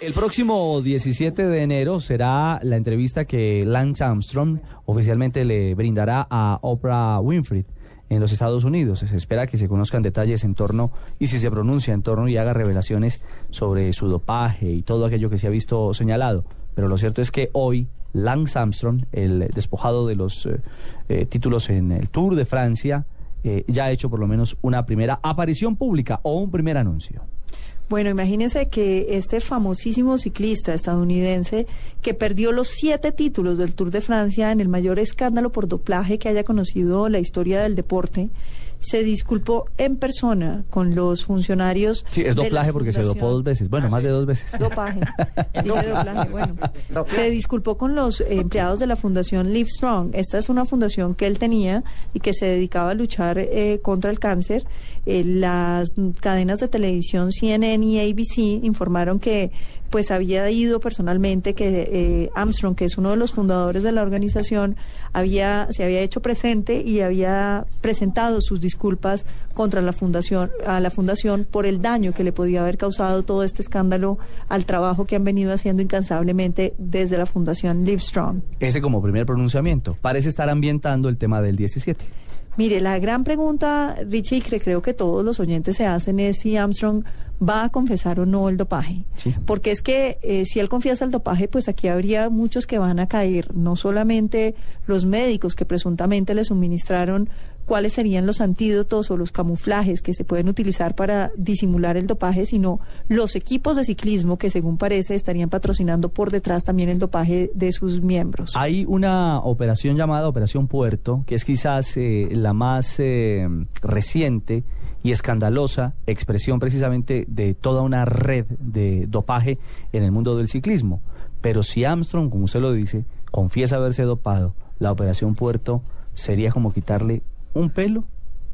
El próximo 17 de enero será la entrevista que Lance Armstrong oficialmente le brindará a Oprah Winfrey en los Estados Unidos. Se espera que se conozcan detalles en torno y si se pronuncia en torno y haga revelaciones sobre su dopaje y todo aquello que se ha visto señalado. Pero lo cierto es que hoy Lance Armstrong, el despojado de los eh, eh, títulos en el Tour de Francia, eh, ya ha hecho por lo menos una primera aparición pública o un primer anuncio. Bueno, imagínense que este famosísimo ciclista estadounidense que perdió los siete títulos del Tour de Francia en el mayor escándalo por doplaje que haya conocido la historia del deporte, se disculpó en persona con los funcionarios. Sí, es doplaje porque se dopó dos veces. Bueno, más de dos veces. Dopaje. doplaje, bueno. Se disculpó con los empleados de la Fundación Live Strong. Esta es una fundación que él tenía y que se dedicaba a luchar eh, contra el cáncer. Eh, las cadenas de televisión CNN y ABC informaron que pues había ido personalmente que eh, Armstrong, que es uno de los fundadores de la organización, había se había hecho presente y había presentado sus disculpas contra la fundación a la fundación por el daño que le podía haber causado todo este escándalo al trabajo que han venido haciendo incansablemente desde la fundación Livestrong. Ese como primer pronunciamiento. Parece estar ambientando el tema del 17. Mire, la gran pregunta, Richie, que creo que todos los oyentes se hacen es si Armstrong va a confesar o no el dopaje. Porque es que eh, si él confiesa el dopaje, pues aquí habría muchos que van a caer, no solamente los médicos que presuntamente le suministraron cuáles serían los antídotos o los camuflajes que se pueden utilizar para disimular el dopaje, sino los equipos de ciclismo que según parece estarían patrocinando por detrás también el dopaje de sus miembros. Hay una operación llamada Operación Puerto, que es quizás eh, la más eh, reciente y escandalosa expresión precisamente de toda una red de dopaje en el mundo del ciclismo. Pero si Armstrong, como usted lo dice, confiesa haberse dopado, la operación Puerto sería como quitarle un pelo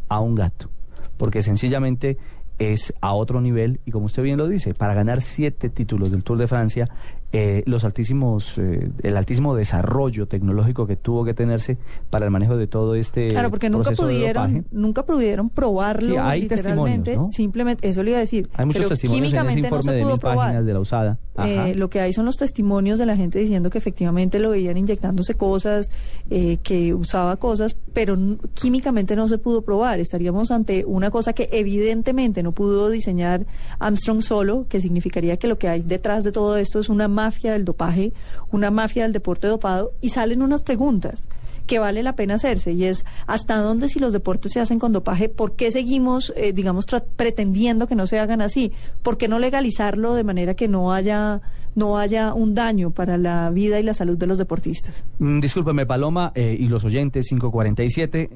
a un gato, porque sencillamente es a otro nivel y como usted bien lo dice, para ganar siete títulos del Tour de Francia, eh, los altísimos, eh, el altísimo desarrollo tecnológico que tuvo que tenerse para el manejo de todo este claro porque nunca pudieron nunca pudieron probarlo sí, hay literalmente. simplemente eso le iba a decir hay muchos testimonios en ese informe de mil páginas de la usada. Eh, lo que hay son los testimonios de la gente diciendo que efectivamente lo veían inyectándose cosas eh, que usaba cosas pero químicamente no se pudo probar. Estaríamos ante una cosa que evidentemente no pudo diseñar Armstrong solo que significaría que lo que hay detrás de todo esto es una mafia del dopaje, una mafia del deporte dopado, y salen unas preguntas que vale la pena hacerse y es hasta dónde si los deportes se hacen con dopaje, ¿por qué seguimos, eh, digamos, pretendiendo que no se hagan así? ¿Por qué no legalizarlo de manera que no haya no haya un daño para la vida y la salud de los deportistas? Mm, discúlpeme, Paloma, eh, y los oyentes 547.